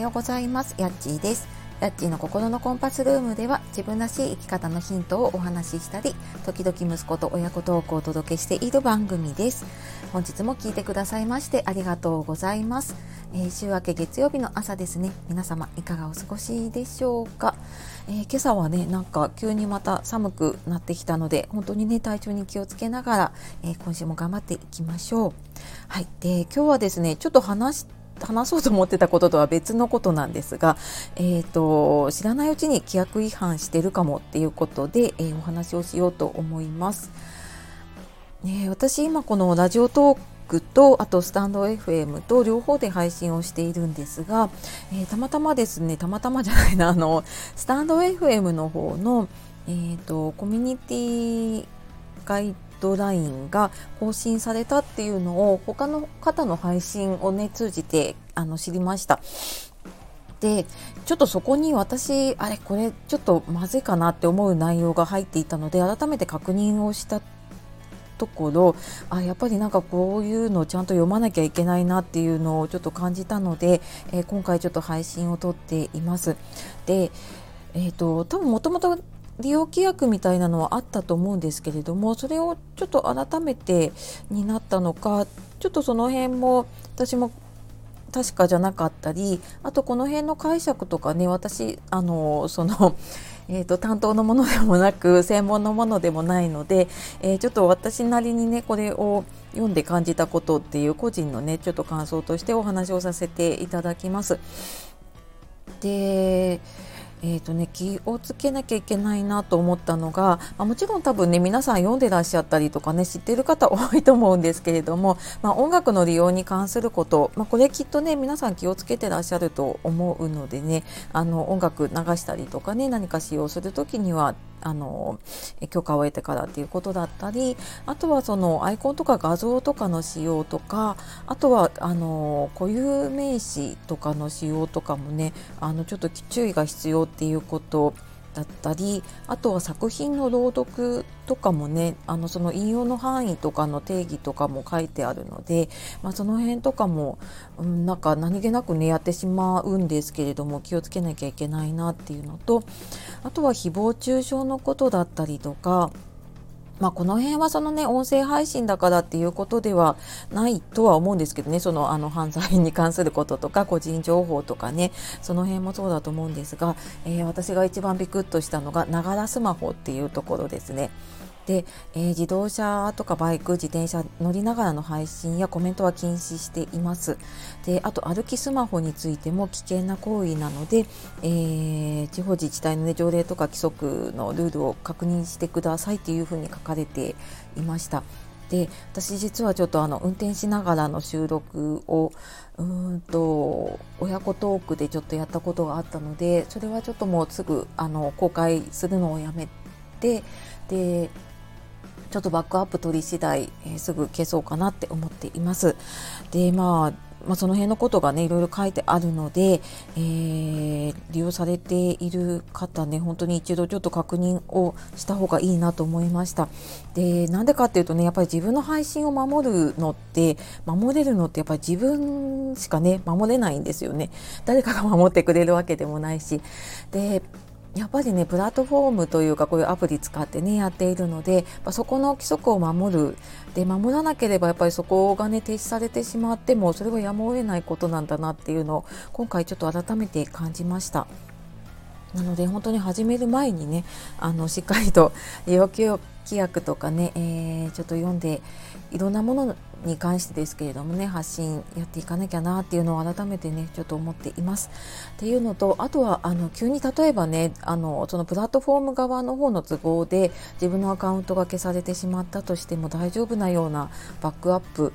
ようございます。やっちーです。やっちーの心のコンパスルームでは自分らしい生き方のヒントをお話ししたり時々息子と親子トークをお届けしている番組です。本日も聞いてくださいましてありがとうございます、えー、週明け月曜日の朝ですね。皆様いかがお過ごしでしょうか、えー、今朝はねなんか急にまた寒くなってきたので本当にね体調に気をつけながら、えー、今週も頑張っていきましょう。はい。で今日はですねちょっと話して話そうと思ってたこととは別のことなんですが、えーと、知らないうちに規約違反してるかもっていうことで、えー、お話をしようと思います。ね、私今このラジオトークとあとスタンド FM と両方で配信をしているんですが、えー、たまたまですねたまたまじゃないなあのスタンド FM の方の、えーとコミュニティガイドラインが更新されたっていうのを他の方の配信をね通じてあの知りました。でちょっとそこに私あれこれちょっとまずいかなって思う内容が入っていたので改めて確認をしたところあやっぱりなんかこういうのをちゃんと読まなきゃいけないなっていうのをちょっと感じたので、えー、今回ちょっと配信を撮っています。でえーと、と多分もともと利用規約みたいなのはあったと思うんですけれどもそれをちょっと改めてになったのかちょっとその辺も私も確かじゃなかったりあとこの辺の解釈とかね私あのそのえーと、担当のものでもなく 専門のものでもないので、えー、ちょっと私なりにねこれを読んで感じたことっていう個人のねちょっと感想としてお話をさせていただきます。でえーとね、気をつけなきゃいけないなと思ったのが、まあ、もちろん多分ね皆さん読んでらっしゃったりとかね知ってる方多いと思うんですけれども、まあ、音楽の利用に関すること、まあ、これきっとね皆さん気をつけてらっしゃると思うのでねあの音楽流したりとかね何か使用する時にはあの許可を得てからっていうことだったりあとはそのアイコンとか画像とかの使用とかあとはあの固有名詞とかの使用とかもねあのちょっと注意が必要っていうことだったりあとは作品の朗読とかもねあのその引用の範囲とかの定義とかも書いてあるので、まあ、その辺とかも、うん、なんか何気なくねやってしまうんですけれども気をつけなきゃいけないなっていうのとあとは誹謗中傷のことだったりとかまあ、この辺はそのね音声配信だからっていうことではないとは思うんですけどねそのあの犯罪に関することとか個人情報とかねその辺もそうだと思うんですが、えー、私が一番ビクッとしたのがながらスマホっていうところですね。で、えー、自動車とかバイク自転車乗りながらの配信やコメントは禁止しています。であと歩きスマホについても危険な行為なので、えー、地方自治体の、ね、条例とか規則のルールを確認してくださいというふうに書かれていました。で私実はちょっとあの運転しながらの収録をうんと親子トークでちょっとやったことがあったのでそれはちょっともうすぐあの公開するのをやめてでちょっとバックアップ取り次第、えー、すぐ消そうかなって思っています。で、まあ、まあ、その辺のことがねいろいろ書いてあるので、えー、利用されている方ね本当に一度ちょっと確認をした方がいいなと思いました。でなんでかっていうとねやっぱり自分の配信を守るのって守れるのってやっぱり自分しかね守れないんですよね。誰かが守ってくれるわけでもないし。でやっぱりねプラットフォームというかこういうアプリ使ってねやっているのでそこの規則を守るで守らなければやっぱりそこがね停止されてしまってもそれはやむを得ないことなんだなっていうのを今回ちょっと改めて感じました。なので本当に始める前にねあのしっかりと要求規約とかね、えー、ちょっと読んでいろんなものに関してですけれどもね発信やっていかなきゃなっていうのを改めてねちょっと思っています。っていうのとあとはあの急に例えばねあのそのプラットフォーム側の方の都合で自分のアカウントが消されてしまったとしても大丈夫なようなバックアップ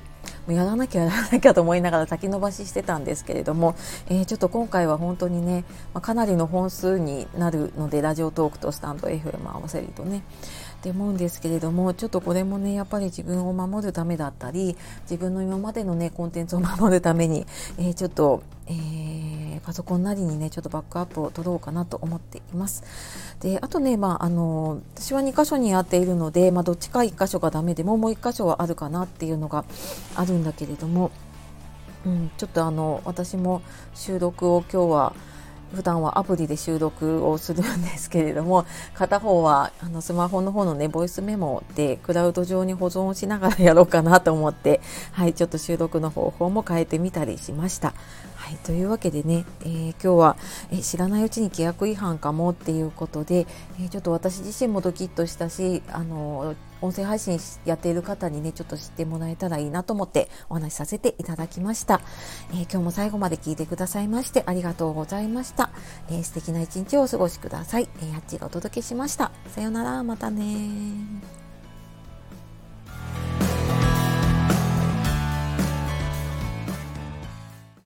やらなきゃやらなきゃと思いながら先延ばししてたんですけれども、えー、ちょっと今回は本当にね、まあ、かなりの本数になるのでラジオトークとスタンド FM 合わせるとねって思うんですけれどもちょっとこれもねやっぱり自分を守るためだったり自分の今までのねコンテンツを守るために、えー、ちょっと、えー、パソコンなりにねちょっとバックアップを取ろうかなと思っています。であとね、まあ、あの私は2箇所にやっているので、まあ、どっちか1箇所がダメでももう1箇所はあるかなっていうのがあるんだけれども。うん、ちょっとあの私も収録を今日は普段はアプリで収録をするんですけれども片方はあのスマホの方のねボイスメモでクラウド上に保存しながらやろうかなと思ってはいちょっと収録の方法も変えてみたりしました。はい、というわけでね、えー、今日は、え知らないうちに規約違反かもっていうことで、えー、ちょっと私自身もドキッとしたし、あの音声配信やっている方にねちょっと知ってもらえたらいいなと思ってお話しさせていただきました、えー、今日も最後まで聞いてくださいましてありがとうございました、え、素敵な一日をお過ごしください、えー、あっちがお届けしました。さようなら。またね